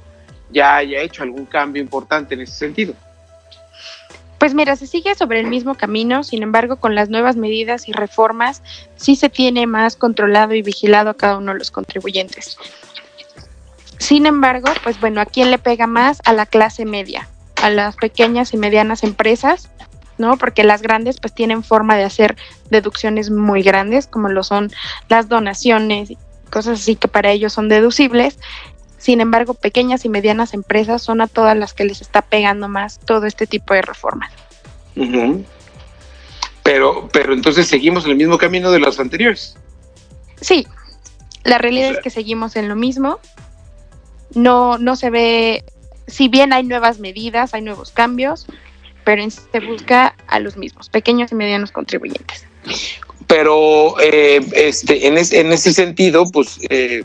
ya haya hecho algún cambio importante en ese sentido. Pues mira, se sigue sobre el mismo camino, sin embargo, con las nuevas medidas y reformas, sí se tiene más controlado y vigilado a cada uno de los contribuyentes. Sin embargo, pues bueno, ¿a quién le pega más? A la clase media, a las pequeñas y medianas empresas, ¿no? Porque las grandes pues tienen forma de hacer deducciones muy grandes, como lo son las donaciones y cosas así que para ellos son deducibles. Sin embargo, pequeñas y medianas empresas son a todas las que les está pegando más todo este tipo de reformas. Pero, pero entonces seguimos en el mismo camino de los anteriores. Sí, la realidad es que seguimos en lo mismo. No, no se ve, si bien hay nuevas medidas, hay nuevos cambios, pero se busca a los mismos, pequeños y medianos contribuyentes. Pero eh, este, en, en ese sentido, pues, eh,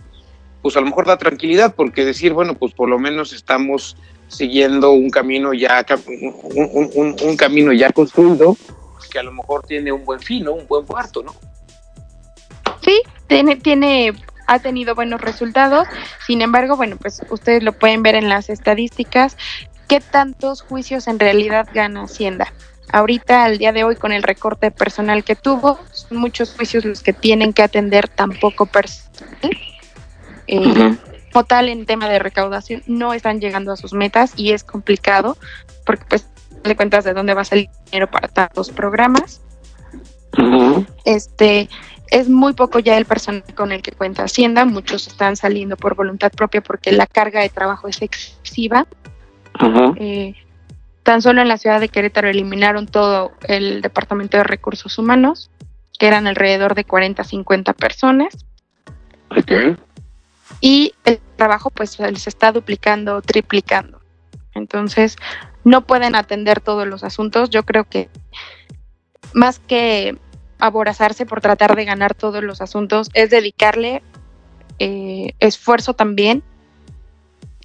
pues a lo mejor da tranquilidad, porque decir, bueno, pues por lo menos estamos siguiendo un camino ya, un, un, camino ya construido, que a lo mejor tiene un buen fin, un buen cuarto, ¿no? Sí, tiene, tiene, ha tenido buenos resultados. Sin embargo, bueno, pues ustedes lo pueden ver en las estadísticas. ¿qué tantos juicios en realidad gana Hacienda? Ahorita, al día de hoy, con el recorte personal que tuvo, son muchos juicios los que tienen que atender tampoco personal. Eh, como tal, en tema de recaudación, no están llegando a sus metas y es complicado porque, pues, le cuentas de dónde va a salir dinero para tantos programas. Este, es muy poco ya el personal con el que cuenta Hacienda, muchos están saliendo por voluntad propia porque la carga de trabajo es excesiva eh, tan solo en la ciudad de Querétaro eliminaron todo el Departamento de Recursos Humanos, que eran alrededor de 40, 50 personas. Y el trabajo pues se está duplicando, triplicando. Entonces, no pueden atender todos los asuntos. Yo creo que más que aborazarse por tratar de ganar todos los asuntos, es dedicarle eh, esfuerzo también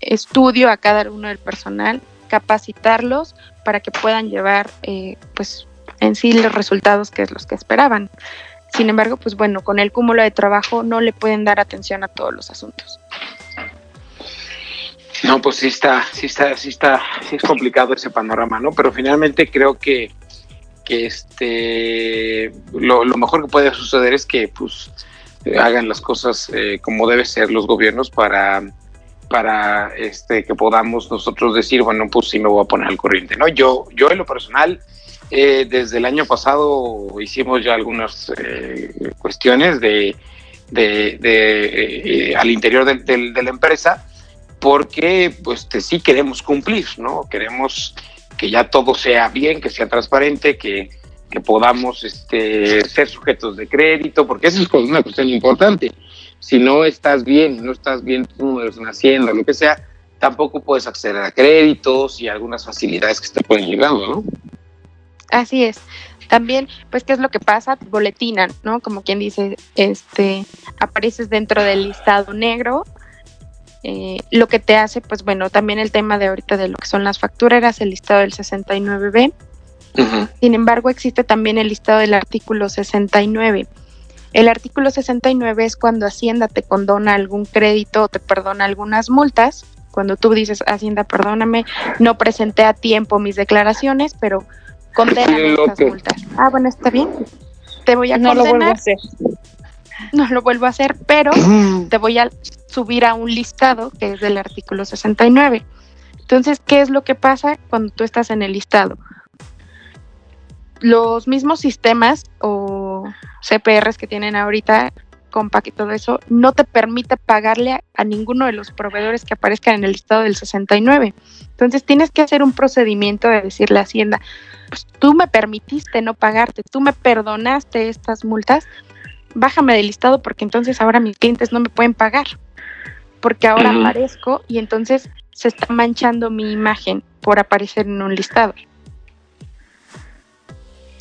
estudio a cada uno del personal, capacitarlos para que puedan llevar eh, pues en sí los resultados que es los que esperaban. Sin embargo, pues bueno, con el cúmulo de trabajo no le pueden dar atención a todos los asuntos. No, pues sí está, sí está, sí está, sí es complicado ese panorama, ¿no? Pero finalmente creo que, que este, lo, mejor que puede suceder es que, pues, hagan las cosas eh, como debe ser los gobiernos para para este que podamos nosotros decir bueno pues sí me voy a poner al corriente no yo yo en lo personal eh, desde el año pasado hicimos ya algunas eh, cuestiones de, de, al interior de la empresa porque pues sí queremos cumplir, ¿no? Queremos que ya todo sea bien, que sea transparente, que, podamos este, ser sujetos de crédito, porque eso es una cuestión importante. Si no estás bien, no estás bien tus números en Hacienda, lo que sea, tampoco puedes acceder a créditos y algunas facilidades que te pueden llegar, ¿no? Así es. También, pues, ¿qué es lo que pasa? Boletinan, ¿no? Como quien dice, este, apareces dentro del listado negro eh, lo que te hace, pues bueno, también el tema de ahorita de lo que son las factureras, el listado del 69B. Sin embargo, existe también el listado del artículo 69. El artículo 69 es cuando Hacienda te condona algún crédito o te perdona algunas multas. Cuando tú dices, Hacienda, perdóname, no presenté a tiempo mis declaraciones, pero condena esas multas. Ah, bueno, está bien. Te voy a no Lo vuelvo a hacer. No lo vuelvo a hacer, pero te voy a subir a un listado que es del artículo 69. Entonces, ¿qué es lo que pasa cuando tú estás en el listado? Los mismos sistemas o CPRs que tienen ahorita, Compact y todo eso, no te permite pagarle a, ninguno de los proveedores que aparezcan en el listado del 69. Entonces tienes que hacer un procedimiento de decirle a Hacienda, pues tú me permitiste no pagarte, tú me perdonaste estas multas, bájame del listado porque entonces ahora mis clientes no me pueden pagar porque ahora aparezco y entonces se está manchando mi imagen por aparecer en un listado.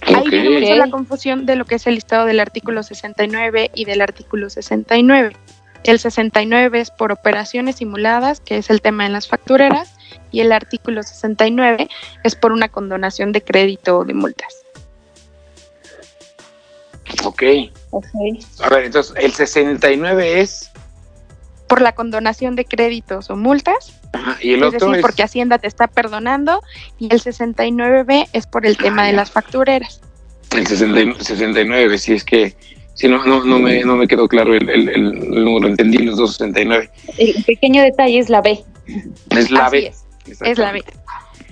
Ahí viene la confusión de lo que es el listado del artículo 69 y del artículo 69. El 69 es por operaciones simuladas, que es el tema de las factureras, y el artículo 69 es por una condonación de crédito o de multas. Ok. Okay. A ver, entonces, el 69 es por la condonación de créditos o multas. y el es decir, porque Hacienda te está perdonando y el 69B es por el ah, tema de las factureras. El 69, si es que si no, no, no, me, no me quedó claro el, el, número, entendí los 269. El pequeño detalle es la B. Es la B. Es, es, la B.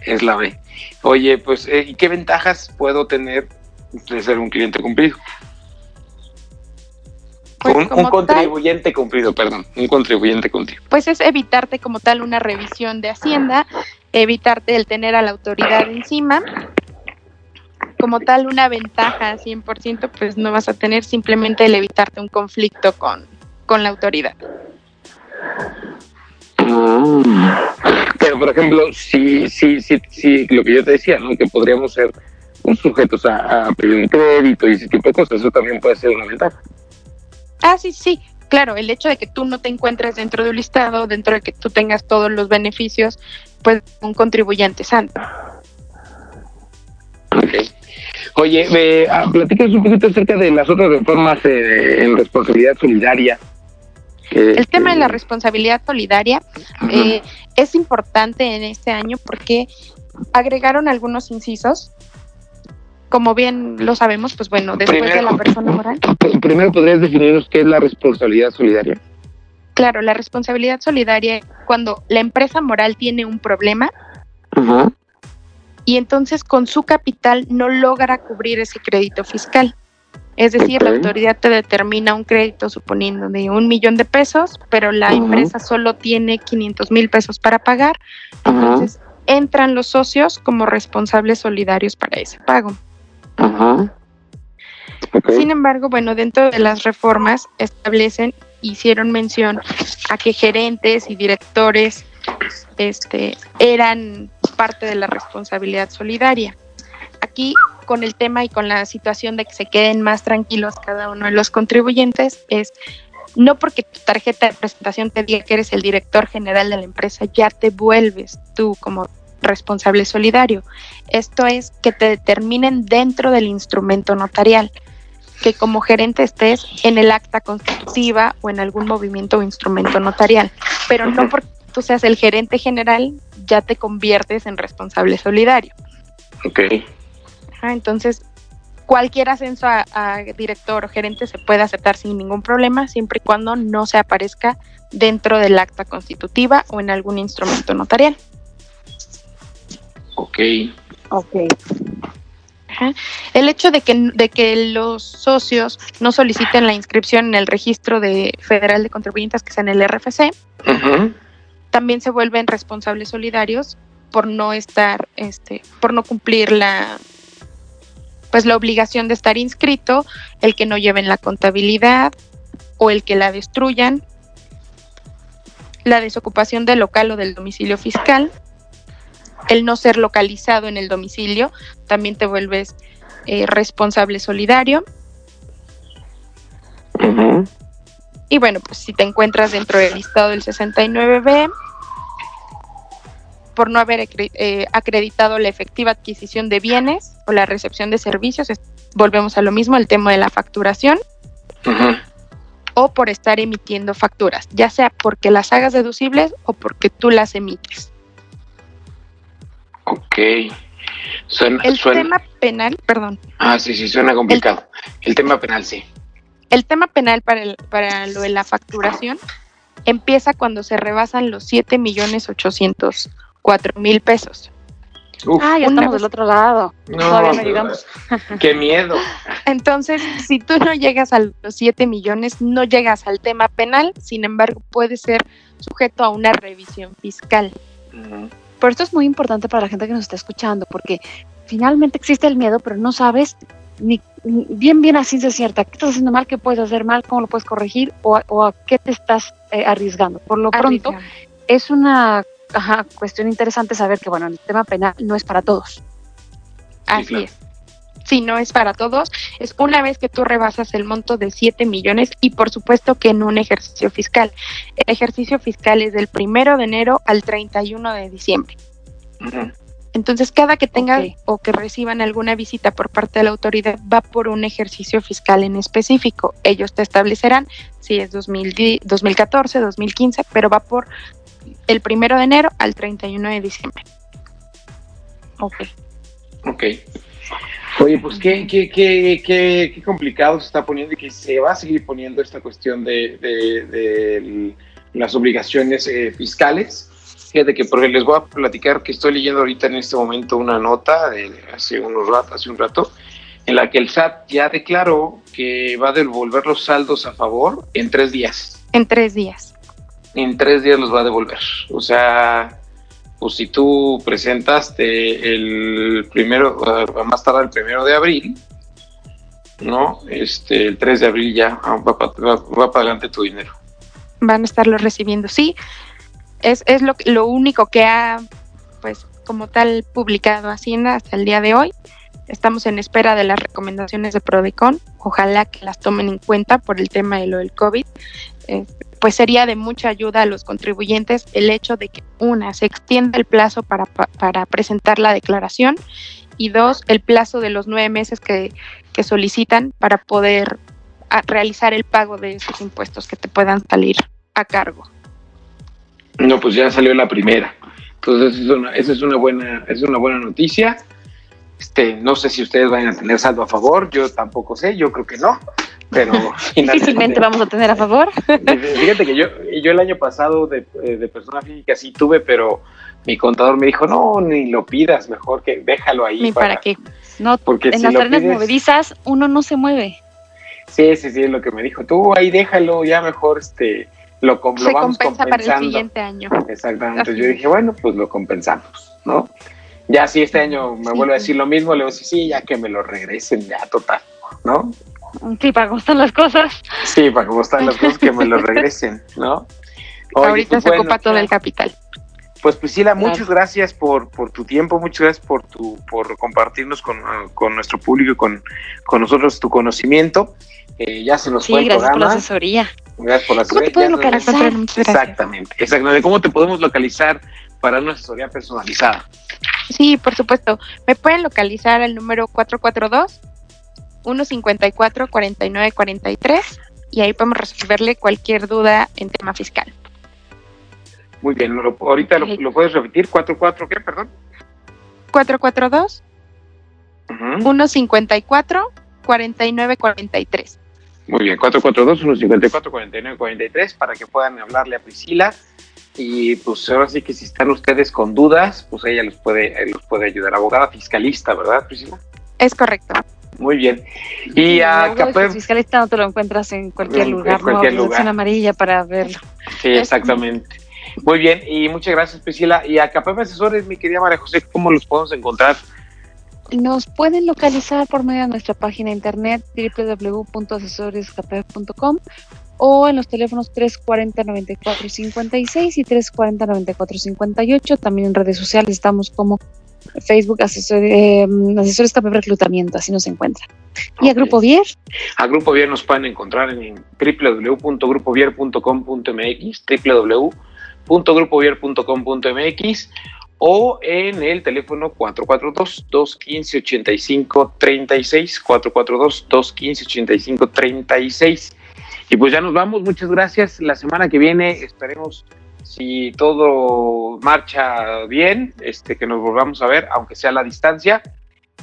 Es la B. Oye, pues, eh, ¿y qué ventajas puedo tener de ser un cliente cumplido? Pues un, contribuyente cumplido, perdón, un contribuyente cumplido. Pues es evitarte como tal una revisión de Hacienda, evitarte el tener a la autoridad encima. Como tal, una ventaja 100%, pues no vas a tener simplemente el evitarte un conflicto con, con la autoridad. Mm. Pero, por ejemplo, si, si, si, si lo que yo te decía, ¿no? que podríamos ser sujetos a, a pedir un crédito y ese tipo de cosas, eso también puede ser una ventaja. Ah, sí, sí, claro, el hecho de que tú no te encuentres dentro de un listado, dentro de que tú tengas todos los beneficios, pues un contribuyente santo. Ok. Oye, me ah, platicas un poquito acerca de las otras reformas eh, en responsabilidad solidaria. el tema de la responsabilidad solidaria eh, es importante en este año porque agregaron algunos incisos como bien lo sabemos, pues bueno, después de la persona moral. Primero podrías definirnos qué es la responsabilidad solidaria. Claro, la responsabilidad solidaria cuando la empresa moral tiene un problema y entonces con su capital no logra cubrir ese crédito fiscal. Es decir, la autoridad te determina un crédito suponiendo de un millón de pesos, pero la empresa solo tiene 500 mil pesos para pagar. Entonces entran los socios como responsables solidarios para ese pago. Sin embargo, bueno, dentro de las reformas establecen, hicieron mención a que gerentes y directores este, eran parte de la responsabilidad solidaria. Aquí, con el tema y con la situación de que se queden más tranquilos cada uno de los contribuyentes, es no porque tu tarjeta de presentación te diga que eres el director general de la empresa, ya te vuelves tú como responsable solidario. Esto es que te determinen dentro del instrumento notarial, que como gerente estés en el acta constitutiva o en algún movimiento o instrumento notarial, pero no porque tú seas el gerente general, ya te conviertes en responsable solidario. Ok. entonces, cualquier ascenso a, a, director o gerente se puede aceptar sin ningún problema, siempre y cuando no se aparezca dentro del acta constitutiva o en algún instrumento notarial. Ok. Ok. El hecho de que, de que los socios no soliciten la inscripción en el registro de federal de contribuyentes, que sea en el RFC, también se vuelven responsables solidarios por no estar, este, por no cumplir la pues la obligación de estar inscrito, el que no lleven la contabilidad o el que la destruyan, la desocupación del local o del domicilio fiscal, el no ser localizado en el domicilio, también te vuelves eh, responsable solidario. Y bueno, pues si te encuentras dentro del listado del 69B, por no haber eh, acreditado la efectiva adquisición de bienes o la recepción de servicios, volvemos a lo mismo, el tema de la facturación, o por estar emitiendo facturas, ya sea porque las hagas deducibles o porque tú las emites. Ok. el tema penal, perdón. Ah, sí, sí, suena complicado. El, tema penal, sí. El tema penal para, el, para lo de la facturación empieza cuando se rebasan los 7 millones 804 mil pesos. ah, ya estamos del otro lado. No, Todavía no llegamos. Qué miedo. Entonces, si tú no llegas a los 7 millones, no llegas al tema penal, sin embargo, puede ser sujeto a una revisión fiscal. Por esto es muy importante para la gente que nos está escuchando, porque finalmente existe el miedo, pero no sabes ni, bien, bien así de cierta, qué estás haciendo mal, qué puedes hacer mal, cómo lo puedes corregir o, a qué te estás eh, arriesgando. Por lo pronto, es una cuestión interesante saber que, bueno, el tema penal no es para todos. Así es si no es para todos, es una vez que tú rebasas el monto de 7 millones y por supuesto que en un ejercicio fiscal. El ejercicio fiscal es del primero de enero al 31 de diciembre. Entonces, cada que tengan o que reciban alguna visita por parte de la autoridad va por un ejercicio fiscal en específico. Ellos te establecerán si es 2014, 2015, pero va por el primero de enero al 31 de diciembre. Ok. Ok. Oye, pues qué, qué, qué, qué, complicado se está poniendo y que se va a seguir poniendo esta cuestión de, de, las obligaciones eh, fiscales. Fíjate que porque les voy a platicar que estoy leyendo ahorita en este momento una nota de hace unos rato, hace un rato, en la que el SAT ya declaró que va a devolver los saldos a favor en tres días. En tres días. En tres días los va a devolver. O sea, pues si tú presentaste el primero, más tarde el primero de abril, ¿no? Este, el 3 de abril ya va, va, para adelante tu dinero. Van a estarlo recibiendo, sí. Es, es lo, lo único que ha, pues, como tal, publicado Hacienda hasta el día de hoy. Estamos en espera de las recomendaciones de Prodecon. Ojalá que las tomen en cuenta por el tema de lo del COVID pues sería de mucha ayuda a los contribuyentes el hecho de que, una, se extienda el plazo para, para presentar la declaración y dos, el plazo de los nueve meses que, que solicitan para poder realizar el pago de esos impuestos que te puedan salir a cargo. No, pues ya salió la primera. Entonces, esa es una buena, es una buena noticia. Este, no sé si ustedes van a tener saldo a favor, yo tampoco sé, yo creo que no, pero difícilmente vamos a tener a favor. Fíjate que yo, yo el año pasado de, eh, de, persona física sí tuve, pero mi contador me dijo, no, ni lo pidas, mejor que déjalo ahí. Ni para, qué. No, porque en las arenas movedizas uno no se mueve. Sí, sí, sí, es lo que me dijo. Tú ahí déjalo, ya mejor este lo, lo vamos compensa para el siguiente año. Exactamente. Yo dije, bueno, pues lo compensamos, ¿no? Ya si este año me vuelve a decir lo mismo, le voy a decir, sí, ya que me lo regresen, ya total, ¿no? Sí, para cómo están las cosas. Sí, para cómo están las cosas, que me lo regresen, ¿no? Ahorita pues se ocupa todo el capital. Pues Priscila, muchas gracias por, por tu tiempo, muchas gracias por tu por compartirnos con, nuestro público y con, con nosotros tu conocimiento. Eh, ya se nos fue el gracias por la asesoría. Gracias por la asesoría. ¿Cómo te localizar? Exactamente, exactamente. ¿Cómo te podemos localizar para una asesoría personalizada? Sí, por supuesto. Me pueden localizar al número 442 154 4943 y ahí podemos resolverle cualquier duda en tema fiscal. Muy bien, ahorita lo, puedes repetir, 44, ¿qué, perdón? 442 154 4943. Muy bien, 442 154 4943 para que puedan hablarle a Priscila y pues ahora sí que si están ustedes con dudas, pues ella los puede los puede ayudar, abogada fiscalista, ¿verdad, Priscila? Es correcto. Muy bien. Y a CAPEM... fiscalista no te lo encuentras en cualquier lugar, en cualquier no, lugar. amarilla para verlo. Sí, exactamente. Muy bien, y muchas gracias Priscila. Y a CAPEM Asesores, mi querida María José, ¿cómo los podemos encontrar? Nos pueden localizar por medio de nuestra página de internet www.asesorescapef.com o en los teléfonos 340-9456 y 340-9458. También en redes sociales estamos como Facebook asesor, eh, Asesores Reclutamiento, así nos encuentran. ¿Y a Grupo Vier? A Grupo Vier nos pueden encontrar en www.grupovier.com.mx, www.grupovier.com.mx o en el teléfono 442-215-8536, 442-215-8536. Y pues ya nos vamos, muchas gracias. La semana que viene esperemos si todo marcha bien, este que nos volvamos a ver, aunque sea a la distancia,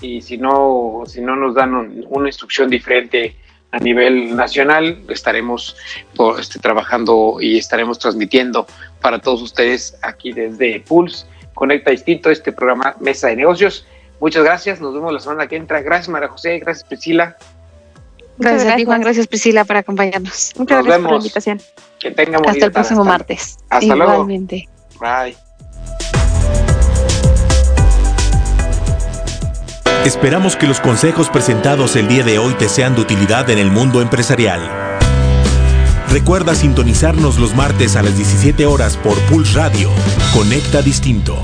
y si no, si no nos dan una instrucción diferente a nivel nacional, estaremos este, trabajando y estaremos transmitiendo para todos ustedes aquí desde Pulse Conecta Distinto, este programa Mesa de Negocios. Muchas gracias, nos vemos la semana que entra. Gracias María José, gracias Priscila. Gracias, a ti, Juan. Gracias, Priscila, por acompañarnos. Muchas gracias por la invitación. Que tengamos Hasta el próximo martes. Hasta Igualmente. luego. Bye. Esperamos que los consejos presentados el día de hoy te sean de utilidad en el mundo empresarial. Recuerda sintonizarnos los martes a las 17 horas por Pulse Radio. Conecta Distinto.